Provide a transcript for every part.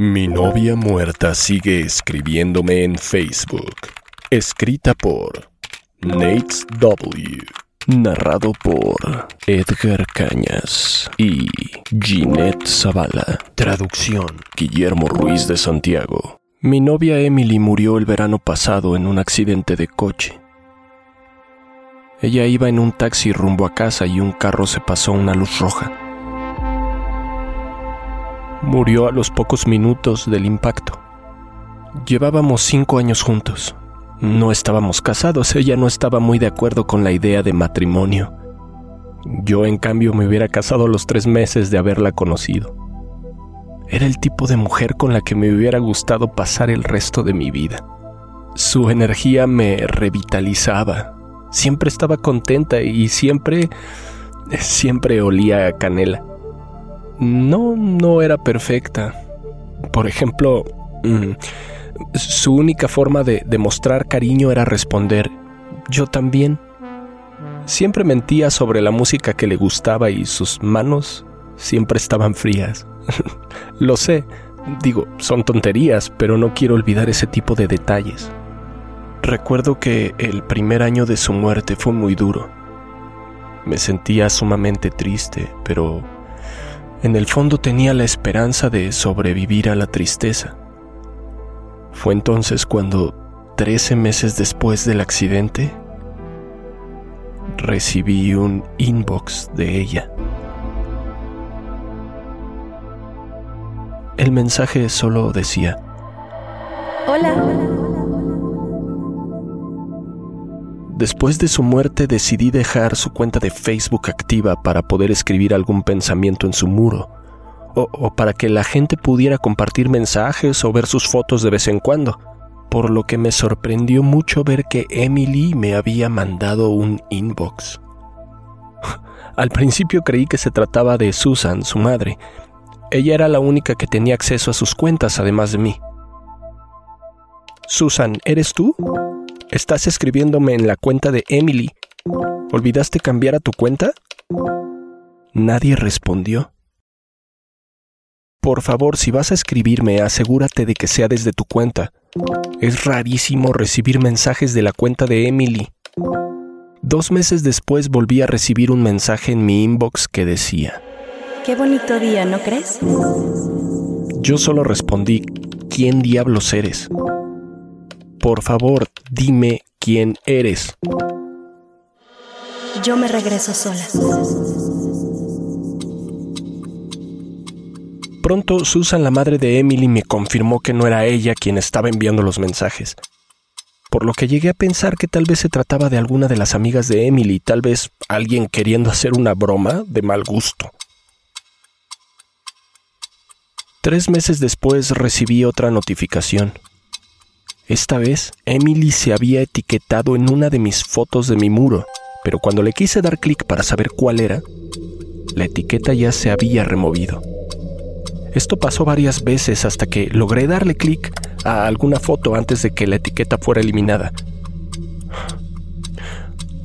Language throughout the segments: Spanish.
Mi novia muerta sigue escribiéndome en Facebook. Escrita por Nate W. Narrado por Edgar Cañas y Ginette Zavala. Traducción Guillermo Ruiz de Santiago. Mi novia Emily murió el verano pasado en un accidente de coche. Ella iba en un taxi rumbo a casa y un carro se pasó una luz roja murió a los pocos minutos del impacto. Llevábamos cinco años juntos. No estábamos casados, ella no estaba muy de acuerdo con la idea de matrimonio. Yo, en cambio, me hubiera casado a los tres meses de haberla conocido. Era el tipo de mujer con la que me hubiera gustado pasar el resto de mi vida. Su energía me revitalizaba. Siempre estaba contenta y siempre, siempre olía a canela no, no era perfecta. Por ejemplo, mm, su única forma de demostrar cariño era responder, yo también. Siempre mentía sobre la música que le gustaba y sus manos siempre estaban frías. Lo sé, digo, son tonterías, pero no quiero olvidar ese tipo de detalles. Recuerdo que el primer año de su muerte fue muy duro. Me sentía sumamente triste, pero en el fondo tenía la esperanza de sobrevivir a la tristeza. Fue entonces cuando, trece meses después del accidente, recibí un inbox de ella. El mensaje solo decía, Hola. Después de su muerte decidí dejar su cuenta de Facebook activa para poder escribir algún pensamiento en su muro, o, para que la gente pudiera compartir mensajes o ver sus fotos de vez en cuando, por lo que me sorprendió mucho ver que Emily me había mandado un inbox. Al principio creí que se trataba de Susan, su madre. Ella era la única que tenía acceso a sus cuentas, además de mí. Susan, ¿eres tú? Estás escribiéndome en la cuenta de Emily. ¿Olvidaste cambiar a tu cuenta? Nadie respondió. Por favor, si vas a escribirme, asegúrate de que sea desde tu cuenta. Es rarísimo recibir mensajes de la cuenta de Emily. Dos meses después volví a recibir un mensaje en mi inbox que decía, Qué bonito día, ¿no crees? Yo solo respondí, ¿quién diablos eres? Por favor, dime quién eres. Yo me regreso sola. Pronto Susan, la madre de Emily, me confirmó que no era ella quien estaba enviando los mensajes. Por lo que llegué a pensar que tal vez se trataba de alguna de las amigas de Emily, tal vez alguien queriendo hacer una broma de mal gusto. Tres meses después recibí otra notificación. Esta vez, Emily se había etiquetado en una de mis fotos de mi muro, pero cuando le quise dar clic para saber cuál era, la etiqueta ya se había removido. Esto pasó varias veces hasta que logré darle clic a alguna foto antes de que la etiqueta fuera eliminada.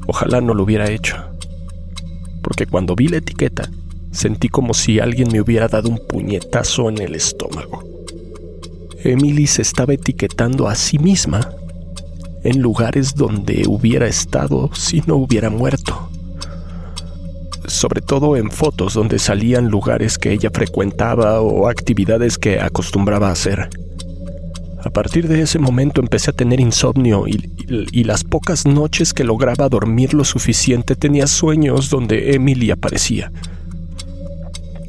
Ojalá no lo hubiera hecho, porque cuando vi la etiqueta, sentí como si alguien me hubiera dado un puñetazo en el estómago. Emily se estaba etiquetando a sí misma en lugares donde hubiera estado si no hubiera muerto. Sobre todo en fotos donde salían lugares que ella frecuentaba o actividades que acostumbraba a hacer. A partir de ese momento empecé a tener insomnio y, y, las pocas noches que lograba dormir lo suficiente tenía sueños donde Emily aparecía.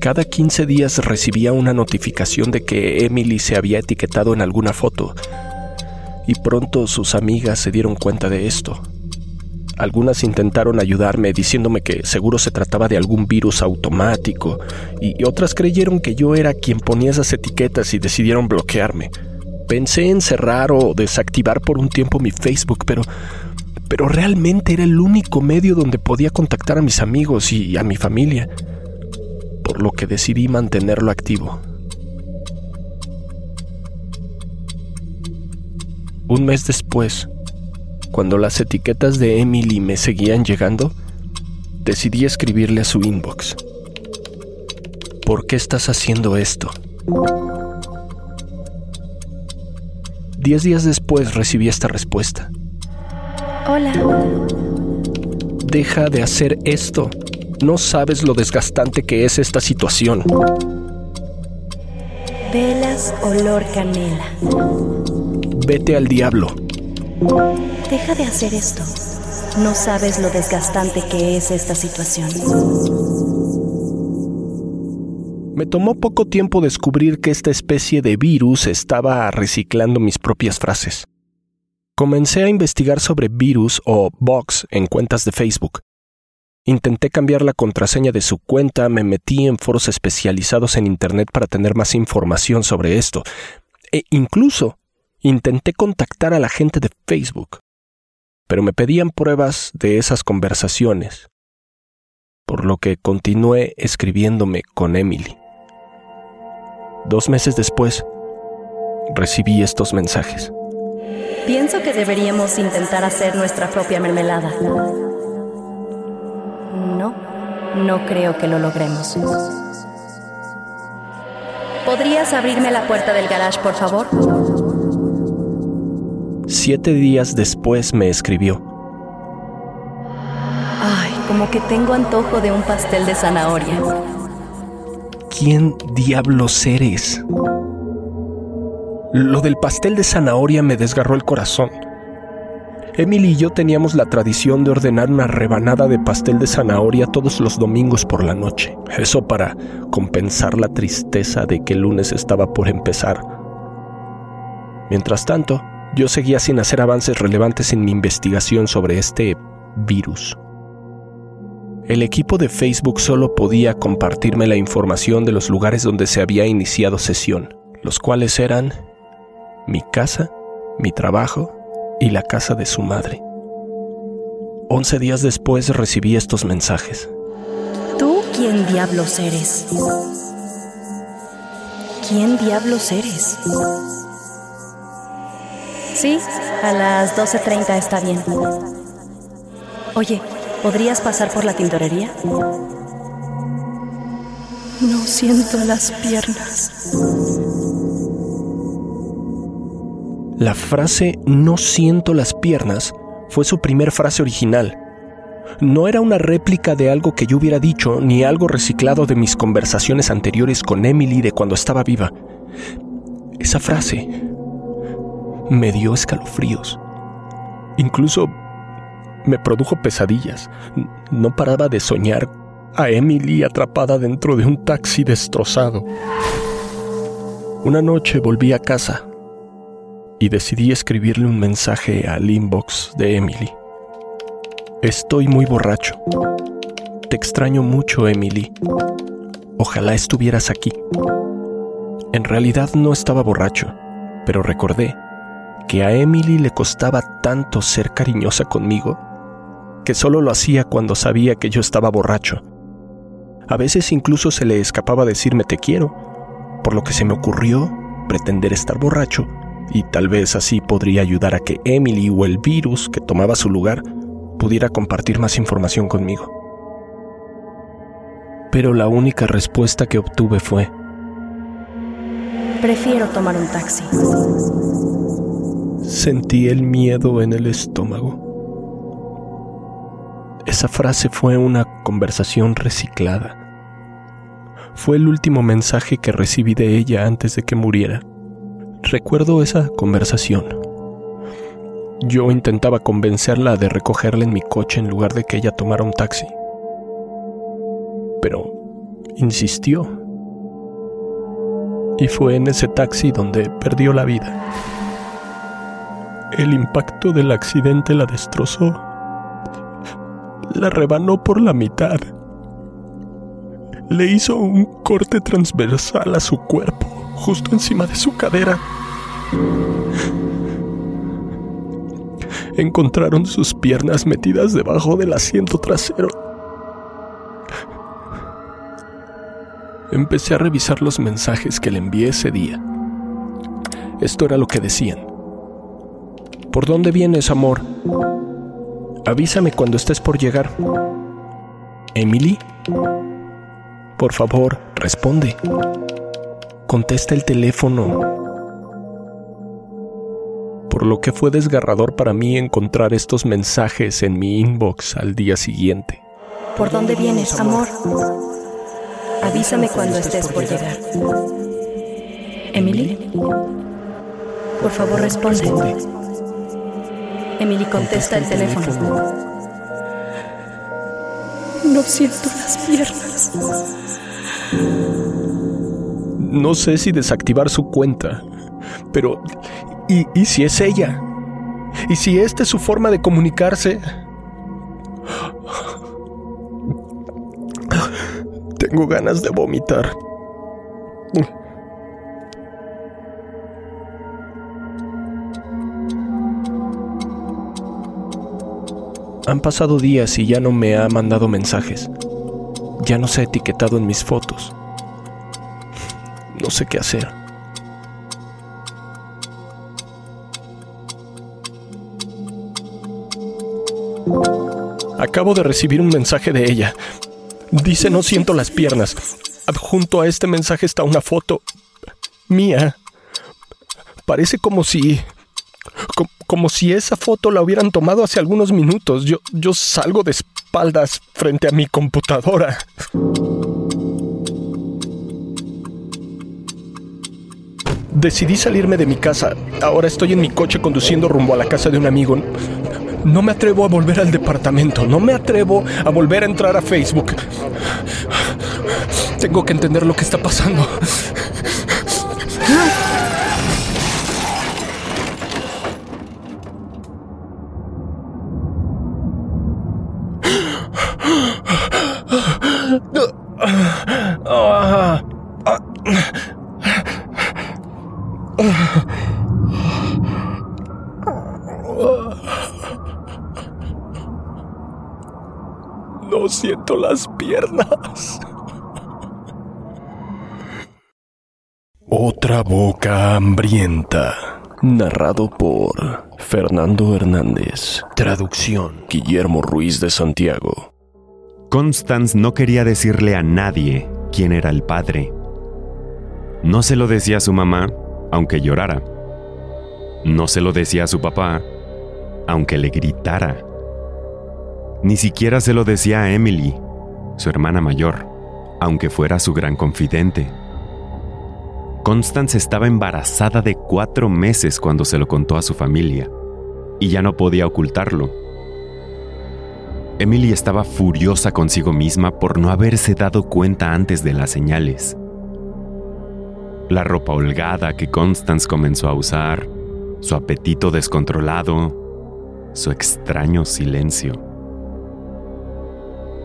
Cada 15 días recibía una notificación de que Emily se había etiquetado en alguna foto y pronto sus amigas se dieron cuenta de esto. Algunas intentaron ayudarme diciéndome que seguro se trataba de algún virus automático y otras creyeron que yo era quien ponía esas etiquetas y decidieron bloquearme. Pensé en cerrar o desactivar por un tiempo mi Facebook, pero pero realmente era el único medio donde podía contactar a mis amigos y a mi familia, por lo que decidí mantenerlo activo. Un mes después, cuando las etiquetas de Emily me seguían llegando, decidí escribirle a su inbox. ¿Por qué estás haciendo esto? Diez días después recibí esta respuesta. Hola. Deja de hacer esto. No sabes lo desgastante que es esta situación. Velas olor canela. Vete al diablo. Deja de hacer esto. No sabes lo desgastante que es esta situación. Me tomó poco tiempo descubrir que esta especie de virus estaba reciclando mis propias frases. Comencé a investigar sobre virus o box en cuentas de Facebook. Intenté cambiar la contraseña de su cuenta, me metí en foros especializados en Internet para tener más información sobre esto, e incluso intenté contactar a la gente de Facebook, pero me pedían pruebas de esas conversaciones, por lo que continué escribiéndome con Emily. Dos meses después, recibí estos mensajes. Pienso que deberíamos intentar hacer nuestra propia mermelada. No, no creo que lo logremos. ¿Podrías abrirme la puerta del garage, por favor? Siete días después me escribió. Ay, como que tengo antojo de un pastel de zanahoria. ¿Quién diablos eres? Lo del pastel de zanahoria me desgarró el corazón. Emily y yo teníamos la tradición de ordenar una rebanada de pastel de zanahoria todos los domingos por la noche. Eso para compensar la tristeza de que el lunes estaba por empezar. Mientras tanto, yo seguía sin hacer avances relevantes en mi investigación sobre este virus. El equipo de Facebook solo podía compartirme la información de los lugares donde se había iniciado sesión, los cuales eran mi casa, mi trabajo y la casa de su madre. Once días después recibí estos mensajes. ¿Tú quién diablos eres? ¿Quién diablos eres? Sí, a las 12.30 está bien. Oye, ¿podrías pasar por la tintorería? No siento las piernas. La frase no siento las piernas fue su primer frase original. No era una réplica de algo que yo hubiera dicho ni algo reciclado de mis conversaciones anteriores con Emily de cuando estaba viva. Esa frase me dio escalofríos. Incluso me produjo pesadillas. No paraba de soñar a Emily atrapada dentro de un taxi destrozado. Una noche volví a casa y decidí escribirle un mensaje al inbox de Emily. Estoy muy borracho. Te extraño mucho, Emily. Ojalá estuvieras aquí. En realidad no estaba borracho, pero recordé que a Emily le costaba tanto ser cariñosa conmigo que solo lo hacía cuando sabía que yo estaba borracho. A veces incluso se le escapaba decirme te quiero, por lo que se me ocurrió pretender estar borracho y tal vez así podría ayudar a que Emily o el virus que tomaba su lugar pudiera compartir más información conmigo. Pero la única respuesta que obtuve fue, Prefiero tomar un taxi. Sentí el miedo en el estómago. Esa frase fue una conversación reciclada. Fue el último mensaje que recibí de ella antes de que muriera. Recuerdo esa conversación. Yo intentaba convencerla de recogerla en mi coche en lugar de que ella tomara un taxi. Pero insistió. Y fue en ese taxi donde perdió la vida. El impacto del accidente la destrozó. La rebanó por la mitad. Le hizo un corte transversal a su cuerpo, justo encima de su cadera. Encontraron sus piernas metidas debajo del asiento trasero. Empecé a revisar los mensajes que le envié ese día. Esto era lo que decían. ¿Por dónde vienes, amor? Avísame cuando estés por llegar. ¿Emily? Por favor, responde. Contesta el teléfono. Por lo que fue desgarrador para mí encontrar estos mensajes en mi inbox al día siguiente. ¿Por dónde vienes, amor? Avísame cuando estés por llegar. ¿Emily? Por favor, responde. Emily contesta el teléfono. No siento las piernas. No sé si desactivar su cuenta, pero ¿y, ¿y, si es ella? ¿Y si esta es su forma de comunicarse? Tengo ganas de vomitar. Han pasado días y ya no me ha mandado mensajes. Ya no se ha etiquetado en mis fotos. No sé qué hacer. Acabo de recibir un mensaje de ella. Dice no siento las piernas. Adjunto a este mensaje está una foto mía. Parece como si como si esa foto la hubieran tomado hace algunos minutos. Yo, yo salgo de espaldas frente a mi computadora. Decidí salirme de mi casa. Ahora estoy en mi coche conduciendo rumbo a la casa de un amigo. No me atrevo a volver al departamento. No me atrevo a volver a entrar a Facebook. Tengo que entender lo que está pasando. No siento las piernas. Otra boca hambrienta. Narrado por Fernando Hernández. Traducción Guillermo Ruiz de Santiago. Constance no quería decirle a nadie quién era el padre. No se lo decía a su mamá, aunque llorara. No se lo decía a su papá, aunque le gritara. Ni siquiera se lo decía a Emily, su hermana mayor, aunque fuera su gran confidente. Constance estaba embarazada de cuatro meses cuando se lo contó a su familia, y ya no podía ocultarlo. Emily estaba furiosa consigo misma por no haberse dado cuenta antes de las señales. La ropa holgada que Constance comenzó a usar, su apetito descontrolado, su extraño silencio.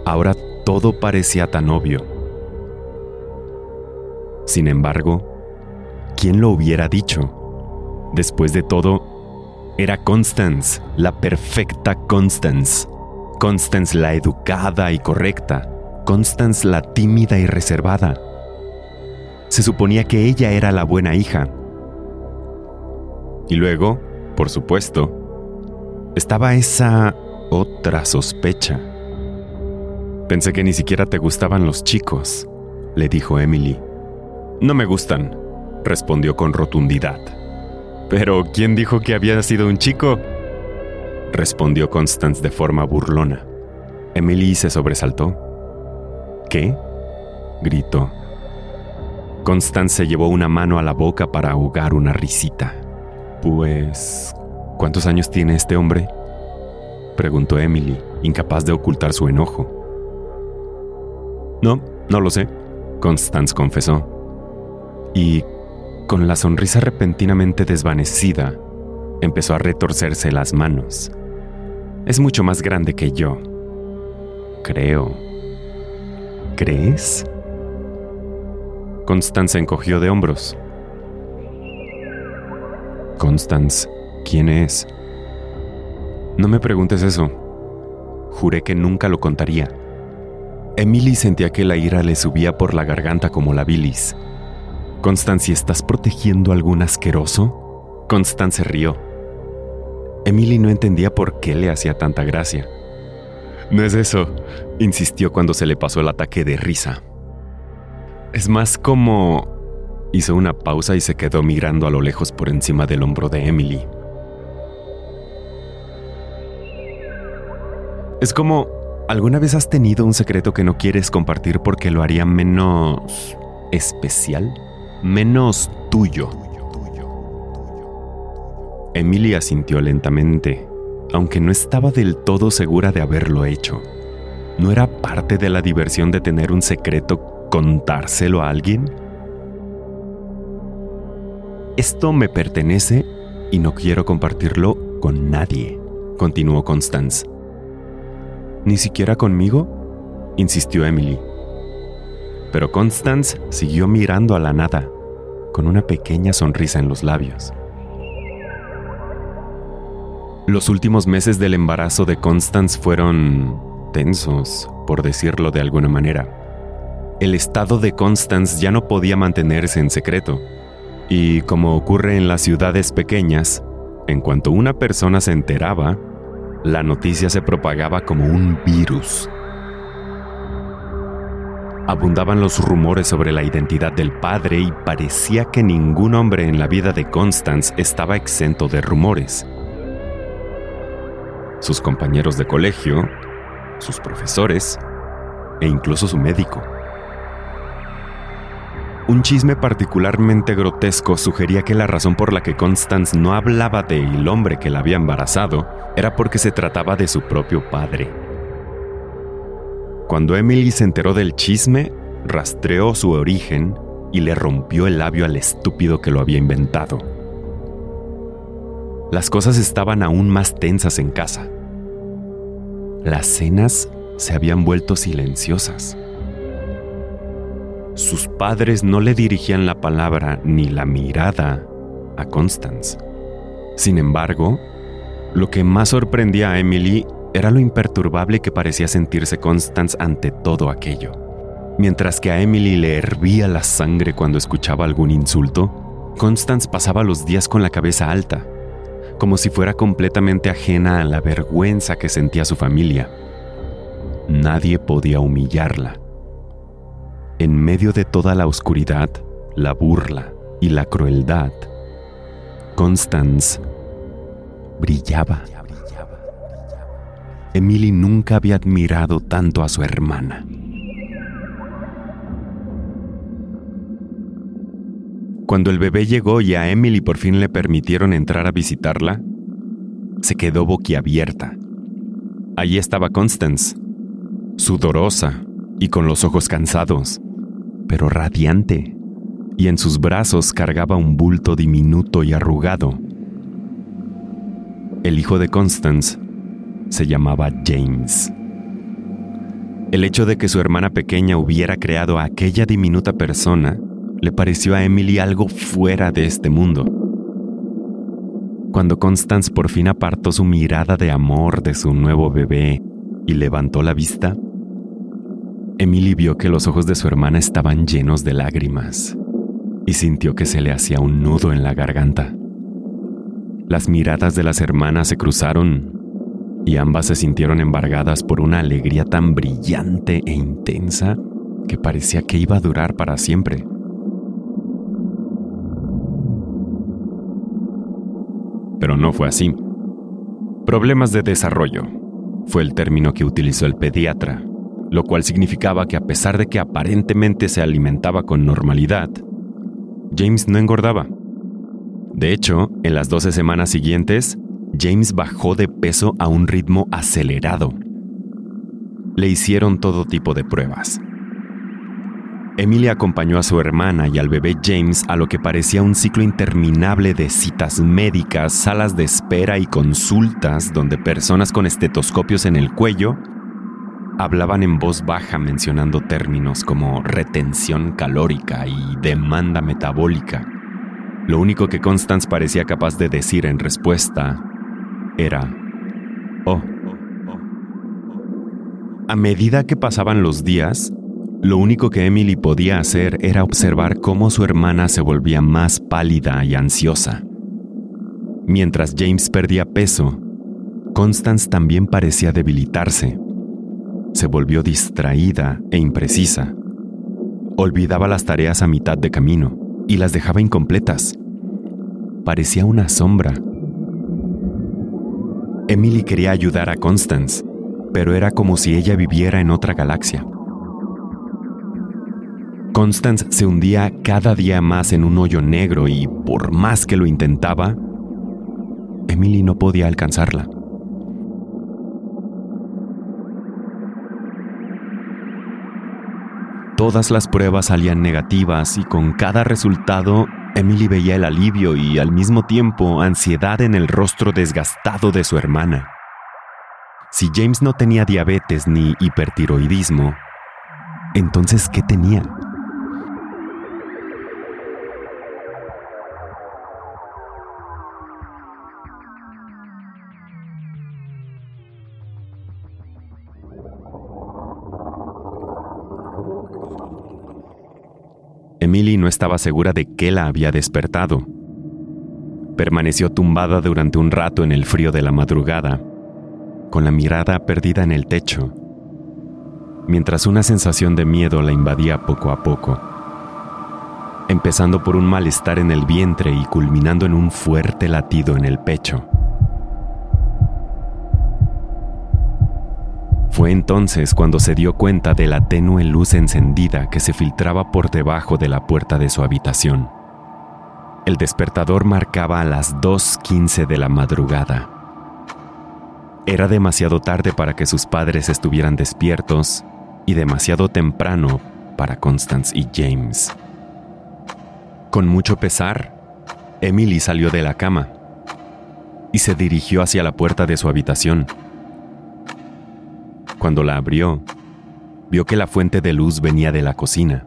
Ahora todo parecía tan obvio. Sin embargo, ¿quién lo hubiera dicho? Después de todo, era Constance, la perfecta Constance. Constance la educada y correcta. Constance la tímida y reservada. Se suponía que ella era la buena hija. Y luego, por supuesto, estaba esa otra sospecha. Pensé que ni siquiera te gustaban los chicos, le dijo Emily. No me gustan, respondió con rotundidad. Pero, ¿quién dijo que había sido un chico? respondió Constance de forma burlona. Emily se sobresaltó. ¿Qué? gritó. Constance llevó una mano a la boca para ahogar una risita. Pues... ¿Cuántos años tiene este hombre? preguntó Emily, incapaz de ocultar su enojo. No, no lo sé, Constance confesó. Y, con la sonrisa repentinamente desvanecida, empezó a retorcerse las manos. Es mucho más grande que yo. Creo. ¿Crees? Constance encogió de hombros. Constance, ¿quién es? No me preguntes eso. Juré que nunca lo contaría. Emily sentía que la ira le subía por la garganta como la bilis. Constance, ¿estás protegiendo a algún asqueroso? Constance rió. Emily no entendía por qué le hacía tanta gracia. No es eso, insistió cuando se le pasó el ataque de risa. Es más como... Hizo una pausa y se quedó mirando a lo lejos por encima del hombro de Emily. Es como, ¿alguna vez has tenido un secreto que no quieres compartir porque lo haría menos especial? Menos tuyo. Emilia sintió lentamente, aunque no estaba del todo segura de haberlo hecho. ¿No era parte de la diversión de tener un secreto contárselo a alguien? Esto me pertenece y no quiero compartirlo con nadie, continuó Constance. ¿Ni siquiera conmigo? insistió Emily. Pero Constance siguió mirando a la nada, con una pequeña sonrisa en los labios. Los últimos meses del embarazo de Constance fueron tensos, por decirlo de alguna manera. El estado de Constance ya no podía mantenerse en secreto, y como ocurre en las ciudades pequeñas, en cuanto una persona se enteraba, la noticia se propagaba como un virus. Abundaban los rumores sobre la identidad del padre y parecía que ningún hombre en la vida de Constance estaba exento de rumores. Sus compañeros de colegio, sus profesores e incluso su médico. Un chisme particularmente grotesco sugería que la razón por la que Constance no hablaba del hombre que la había embarazado era porque se trataba de su propio padre. Cuando Emily se enteró del chisme, rastreó su origen y le rompió el labio al estúpido que lo había inventado. Las cosas estaban aún más tensas en casa. Las cenas se habían vuelto silenciosas. Sus padres no le dirigían la palabra ni la mirada a Constance. Sin embargo, lo que más sorprendía a Emily era lo imperturbable que parecía sentirse Constance ante todo aquello. Mientras que a Emily le hervía la sangre cuando escuchaba algún insulto, Constance pasaba los días con la cabeza alta, como si fuera completamente ajena a la vergüenza que sentía su familia. Nadie podía humillarla. En medio de toda la oscuridad, la burla y la crueldad, Constance brillaba. Emily nunca había admirado tanto a su hermana. Cuando el bebé llegó y a Emily por fin le permitieron entrar a visitarla, se quedó boquiabierta. Allí estaba Constance, sudorosa y con los ojos cansados, pero radiante, y en sus brazos cargaba un bulto diminuto y arrugado. El hijo de Constance se llamaba James. El hecho de que su hermana pequeña hubiera creado a aquella diminuta persona le pareció a Emily algo fuera de este mundo. Cuando Constance por fin apartó su mirada de amor de su nuevo bebé y levantó la vista, Emily vio que los ojos de su hermana estaban llenos de lágrimas y sintió que se le hacía un nudo en la garganta. Las miradas de las hermanas se cruzaron y ambas se sintieron embargadas por una alegría tan brillante e intensa que parecía que iba a durar para siempre. pero no fue así. Problemas de desarrollo fue el término que utilizó el pediatra, lo cual significaba que a pesar de que aparentemente se alimentaba con normalidad, James no engordaba. De hecho, en las 12 semanas siguientes, James bajó de peso a un ritmo acelerado. Le hicieron todo tipo de pruebas. Emily acompañó a su hermana y al bebé James a lo que parecía un ciclo interminable de citas médicas, salas de espera y consultas donde personas con estetoscopios en el cuello hablaban en voz baja mencionando términos como retención calórica y demanda metabólica. Lo único que Constance parecía capaz de decir en respuesta era, oh. A medida que pasaban los días, lo único que Emily podía hacer era observar cómo su hermana se volvía más pálida y ansiosa. Mientras James perdía peso, Constance también parecía debilitarse. Se volvió distraída e imprecisa. Olvidaba las tareas a mitad de camino y las dejaba incompletas. Parecía una sombra. Emily quería ayudar a Constance, pero era como si ella viviera en otra galaxia. Constance se hundía cada día más en un hoyo negro y por más que lo intentaba, Emily no podía alcanzarla. Todas las pruebas salían negativas y con cada resultado Emily veía el alivio y al mismo tiempo ansiedad en el rostro desgastado de su hermana. Si James no tenía diabetes ni hipertiroidismo, entonces ¿qué tenía? Emily no estaba segura de qué la había despertado. Permaneció tumbada durante un rato en el frío de la madrugada, con la mirada perdida en el techo, mientras una sensación de miedo la invadía poco a poco, empezando por un malestar en el vientre y culminando en un fuerte latido en el pecho. Fue entonces cuando se dio cuenta de la tenue luz encendida que se filtraba por debajo de la puerta de su habitación. El despertador marcaba a las 2.15 de la madrugada. Era demasiado tarde para que sus padres estuvieran despiertos y demasiado temprano para Constance y James. Con mucho pesar, Emily salió de la cama y se dirigió hacia la puerta de su habitación. Cuando la abrió, vio que la fuente de luz venía de la cocina.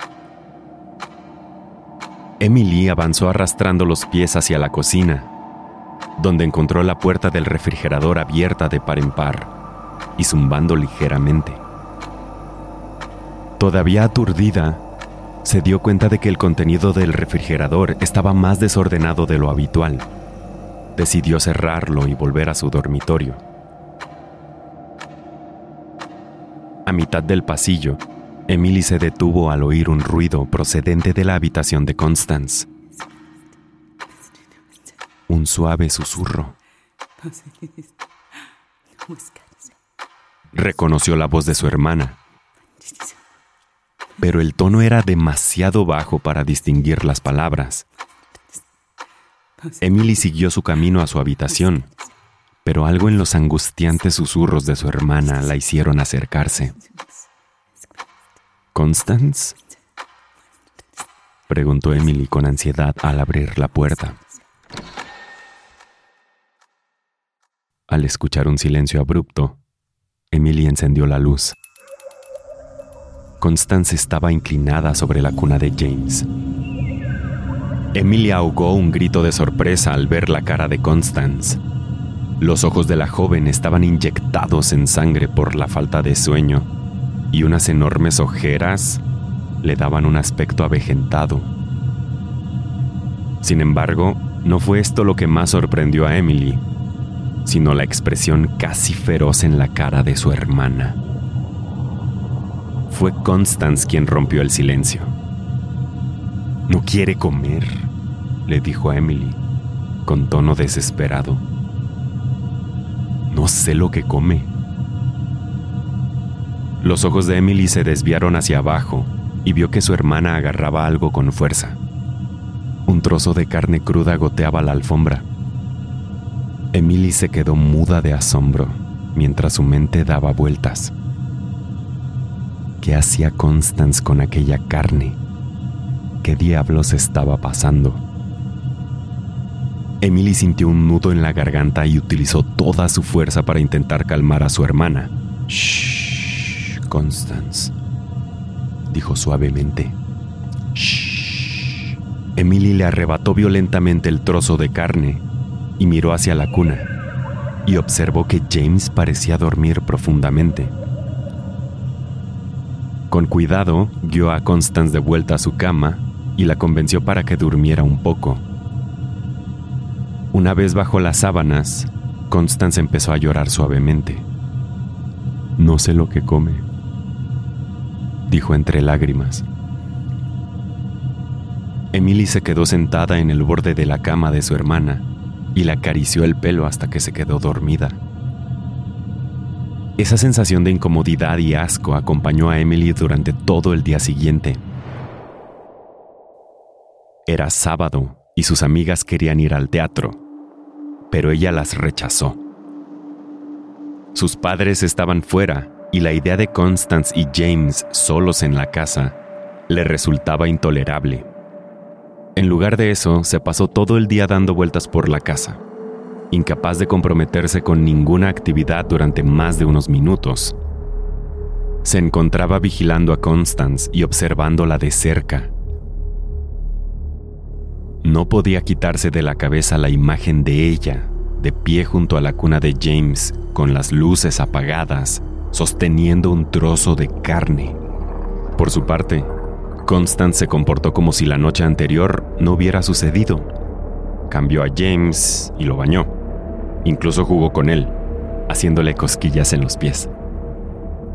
Emily avanzó arrastrando los pies hacia la cocina, donde encontró la puerta del refrigerador abierta de par en par y zumbando ligeramente. Todavía aturdida, se dio cuenta de que el contenido del refrigerador estaba más desordenado de lo habitual. Decidió cerrarlo y volver a su dormitorio. A mitad del pasillo, Emily se detuvo al oír un ruido procedente de la habitación de Constance. Un suave susurro. Reconoció la voz de su hermana, pero el tono era demasiado bajo para distinguir las palabras. Emily siguió su camino a su habitación pero algo en los angustiantes susurros de su hermana la hicieron acercarse. ¿Constance? preguntó Emily con ansiedad al abrir la puerta. Al escuchar un silencio abrupto, Emily encendió la luz. Constance estaba inclinada sobre la cuna de James. Emily ahogó un grito de sorpresa al ver la cara de Constance. Los ojos de la joven estaban inyectados en sangre por la falta de sueño y unas enormes ojeras le daban un aspecto avejentado. Sin embargo, no fue esto lo que más sorprendió a Emily, sino la expresión casi feroz en la cara de su hermana. Fue Constance quien rompió el silencio. No quiere comer, le dijo a Emily, con tono desesperado. No sé lo que come. Los ojos de Emily se desviaron hacia abajo y vio que su hermana agarraba algo con fuerza. Un trozo de carne cruda goteaba la alfombra. Emily se quedó muda de asombro mientras su mente daba vueltas. ¿Qué hacía Constance con aquella carne? ¿Qué diablos estaba pasando? Emily sintió un nudo en la garganta y utilizó toda su fuerza para intentar calmar a su hermana. Shh, Constance, dijo suavemente. Shh. Emily le arrebató violentamente el trozo de carne y miró hacia la cuna y observó que James parecía dormir profundamente. Con cuidado, guió a Constance de vuelta a su cama y la convenció para que durmiera un poco. Una vez bajo las sábanas, Constance empezó a llorar suavemente. No sé lo que come, dijo entre lágrimas. Emily se quedó sentada en el borde de la cama de su hermana y le acarició el pelo hasta que se quedó dormida. Esa sensación de incomodidad y asco acompañó a Emily durante todo el día siguiente. Era sábado y sus amigas querían ir al teatro, pero ella las rechazó. Sus padres estaban fuera y la idea de Constance y James solos en la casa le resultaba intolerable. En lugar de eso, se pasó todo el día dando vueltas por la casa, incapaz de comprometerse con ninguna actividad durante más de unos minutos. Se encontraba vigilando a Constance y observándola de cerca. No podía quitarse de la cabeza la imagen de ella, de pie junto a la cuna de James, con las luces apagadas, sosteniendo un trozo de carne. Por su parte, Constance se comportó como si la noche anterior no hubiera sucedido. Cambió a James y lo bañó. Incluso jugó con él, haciéndole cosquillas en los pies.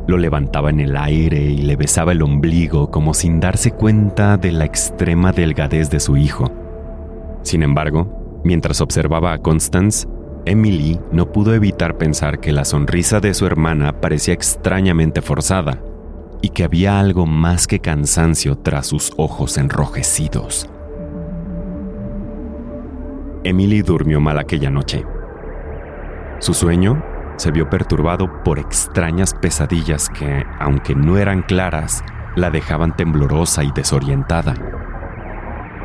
Lo levantaba en el aire y le besaba el ombligo como sin darse cuenta de la extrema delgadez de su hijo. Sin embargo, mientras observaba a Constance, Emily no pudo evitar pensar que la sonrisa de su hermana parecía extrañamente forzada y que había algo más que cansancio tras sus ojos enrojecidos. Emily durmió mal aquella noche. Su sueño se vio perturbado por extrañas pesadillas que, aunque no eran claras, la dejaban temblorosa y desorientada.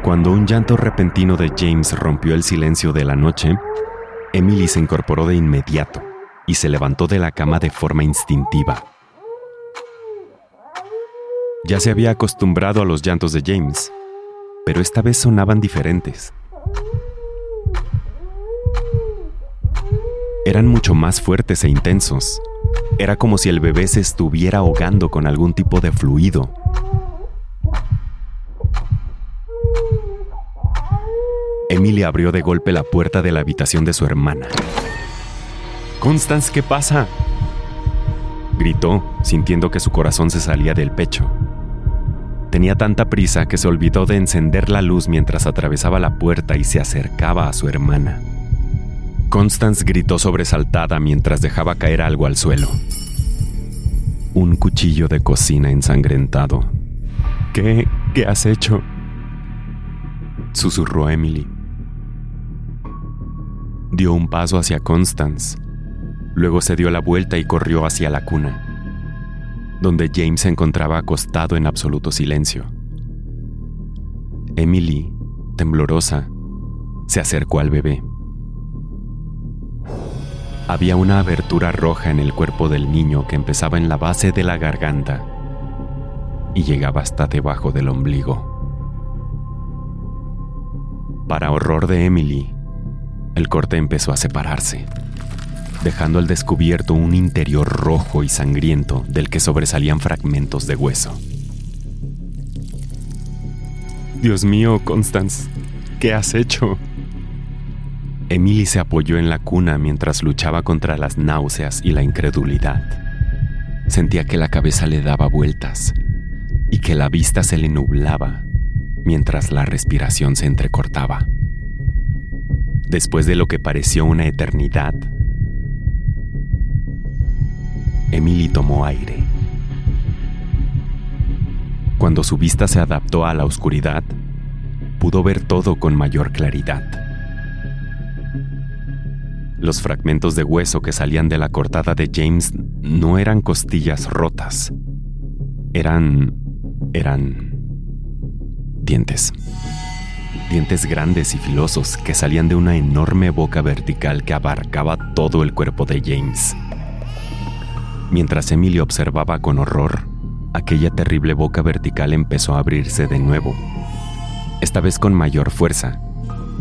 Cuando un llanto repentino de James rompió el silencio de la noche, Emily se incorporó de inmediato y se levantó de la cama de forma instintiva. Ya se había acostumbrado a los llantos de James, pero esta vez sonaban diferentes. Eran mucho más fuertes e intensos. Era como si el bebé se estuviera ahogando con algún tipo de fluido. Emily abrió de golpe la puerta de la habitación de su hermana. Constance, ¿qué pasa? Gritó, sintiendo que su corazón se salía del pecho. Tenía tanta prisa que se olvidó de encender la luz mientras atravesaba la puerta y se acercaba a su hermana. Constance gritó sobresaltada mientras dejaba caer algo al suelo. Un cuchillo de cocina ensangrentado. ¿Qué? ¿Qué has hecho? Susurró Emily. Dio un paso hacia Constance. Luego se dio la vuelta y corrió hacia la cuna donde James se encontraba acostado en absoluto silencio. Emily, temblorosa, se acercó al bebé. Había una abertura roja en el cuerpo del niño que empezaba en la base de la garganta y llegaba hasta debajo del ombligo. Para horror de Emily, el corte empezó a separarse dejando al descubierto un interior rojo y sangriento del que sobresalían fragmentos de hueso. Dios mío, Constance, ¿qué has hecho? Emily se apoyó en la cuna mientras luchaba contra las náuseas y la incredulidad. Sentía que la cabeza le daba vueltas y que la vista se le nublaba mientras la respiración se entrecortaba. Después de lo que pareció una eternidad, Emily tomó aire. Cuando su vista se adaptó a la oscuridad, pudo ver todo con mayor claridad. Los fragmentos de hueso que salían de la cortada de James no eran costillas rotas. Eran... eran... dientes. Dientes grandes y filosos que salían de una enorme boca vertical que abarcaba todo el cuerpo de James. Mientras Emily observaba con horror, aquella terrible boca vertical empezó a abrirse de nuevo, esta vez con mayor fuerza,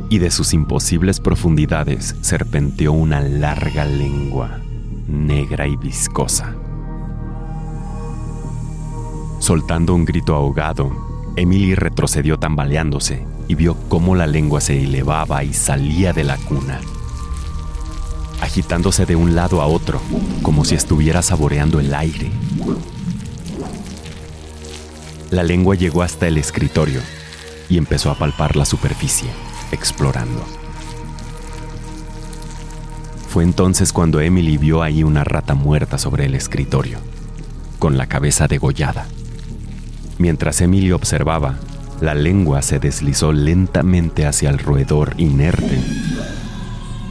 y de sus imposibles profundidades serpenteó una larga lengua, negra y viscosa. Soltando un grito ahogado, Emily retrocedió tambaleándose y vio cómo la lengua se elevaba y salía de la cuna, agitándose de un lado a otro, como si estuviera saboreando el aire. La lengua llegó hasta el escritorio y empezó a palpar la superficie, explorando. Fue entonces cuando Emily vio ahí una rata muerta sobre el escritorio, con la cabeza degollada. Mientras Emily observaba, la lengua se deslizó lentamente hacia el roedor inerte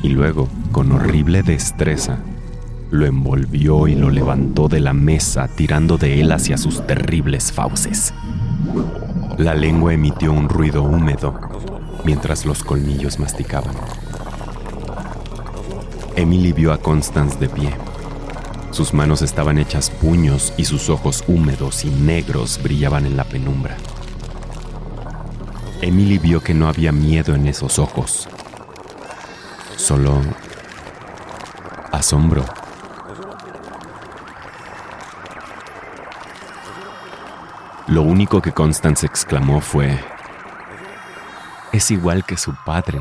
y luego, con horrible destreza, lo envolvió y lo levantó de la mesa tirando de él hacia sus terribles fauces. La lengua emitió un ruido húmedo mientras los colmillos masticaban. Emily vio a Constance de pie. Sus manos estaban hechas puños y sus ojos húmedos y negros brillaban en la penumbra. Emily vio que no había miedo en esos ojos, solo asombro. Lo único que Constance exclamó fue, es igual que su padre.